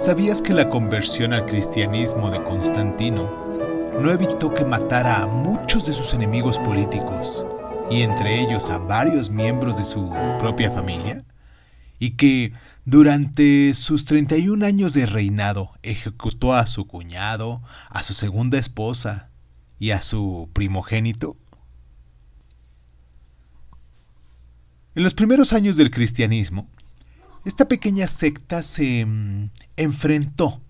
¿Sabías que la conversión al cristianismo de Constantino no evitó que matara a muchos de sus enemigos políticos y entre ellos a varios miembros de su propia familia? Y que durante sus 31 años de reinado ejecutó a su cuñado, a su segunda esposa y a su primogénito? En los primeros años del cristianismo, esta pequeña secta se mm, enfrentó,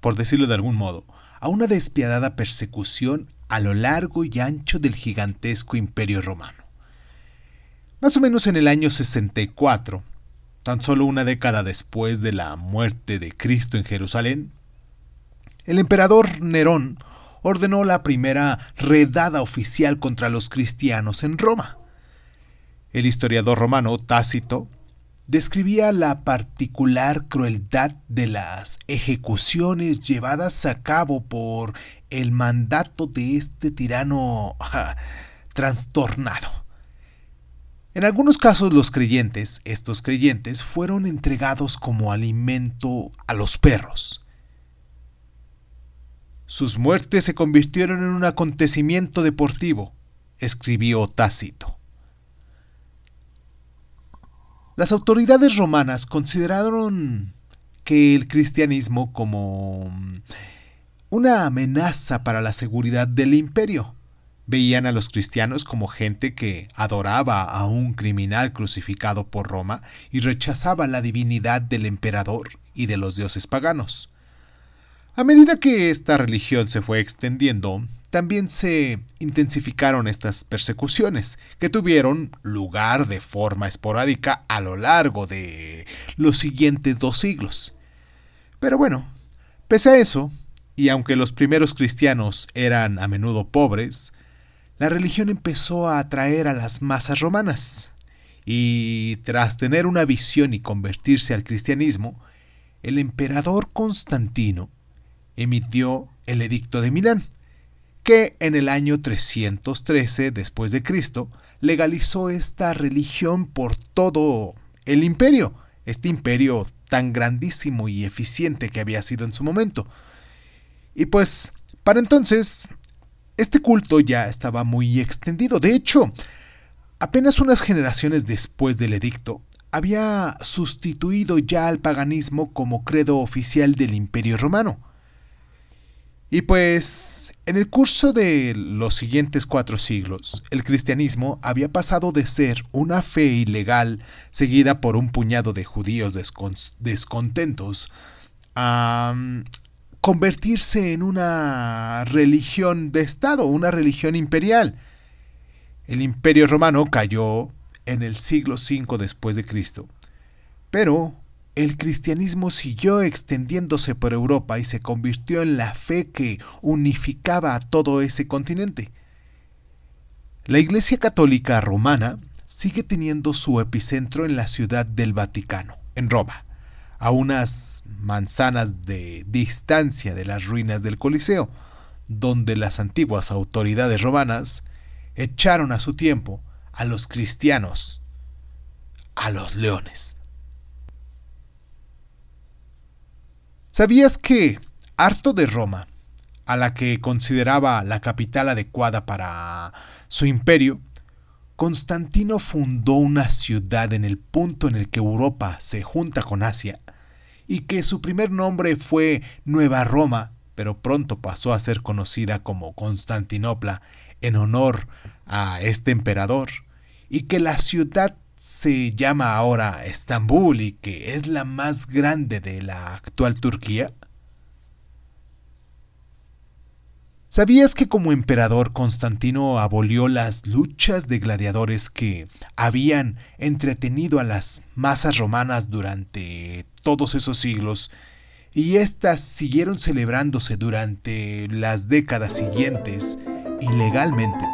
por decirlo de algún modo, a una despiadada persecución a lo largo y ancho del gigantesco imperio romano. Más o menos en el año 64, tan solo una década después de la muerte de Cristo en Jerusalén, el emperador Nerón ordenó la primera redada oficial contra los cristianos en Roma. El historiador romano Tácito describía la particular crueldad de las ejecuciones llevadas a cabo por el mandato de este tirano trastornado. En algunos casos los creyentes, estos creyentes, fueron entregados como alimento a los perros. Sus muertes se convirtieron en un acontecimiento deportivo, escribió Tácito. Las autoridades romanas consideraron que el cristianismo como una amenaza para la seguridad del imperio. Veían a los cristianos como gente que adoraba a un criminal crucificado por Roma y rechazaba la divinidad del emperador y de los dioses paganos. A medida que esta religión se fue extendiendo, también se intensificaron estas persecuciones, que tuvieron lugar de forma esporádica a lo largo de los siguientes dos siglos. Pero bueno, pese a eso, y aunque los primeros cristianos eran a menudo pobres, la religión empezó a atraer a las masas romanas, y tras tener una visión y convertirse al cristianismo, el emperador Constantino emitió el Edicto de Milán, que en el año 313 después de Cristo legalizó esta religión por todo el imperio, este imperio tan grandísimo y eficiente que había sido en su momento. Y pues, para entonces, este culto ya estaba muy extendido. De hecho, apenas unas generaciones después del edicto, había sustituido ya al paganismo como credo oficial del imperio romano. Y pues, en el curso de los siguientes cuatro siglos, el cristianismo había pasado de ser una fe ilegal seguida por un puñado de judíos descontentos a mm, convertirse en una religión de Estado, una religión imperial. El imperio romano cayó en el siglo V después de Cristo, pero el cristianismo siguió extendiéndose por Europa y se convirtió en la fe que unificaba a todo ese continente. La Iglesia Católica Romana sigue teniendo su epicentro en la ciudad del Vaticano, en Roma, a unas manzanas de distancia de las ruinas del Coliseo, donde las antiguas autoridades romanas echaron a su tiempo a los cristianos a los leones. ¿Sabías que, harto de Roma, a la que consideraba la capital adecuada para su imperio, Constantino fundó una ciudad en el punto en el que Europa se junta con Asia, y que su primer nombre fue Nueva Roma, pero pronto pasó a ser conocida como Constantinopla en honor a este emperador, y que la ciudad se llama ahora Estambul y que es la más grande de la actual Turquía? ¿Sabías que como emperador Constantino abolió las luchas de gladiadores que habían entretenido a las masas romanas durante todos esos siglos y éstas siguieron celebrándose durante las décadas siguientes ilegalmente?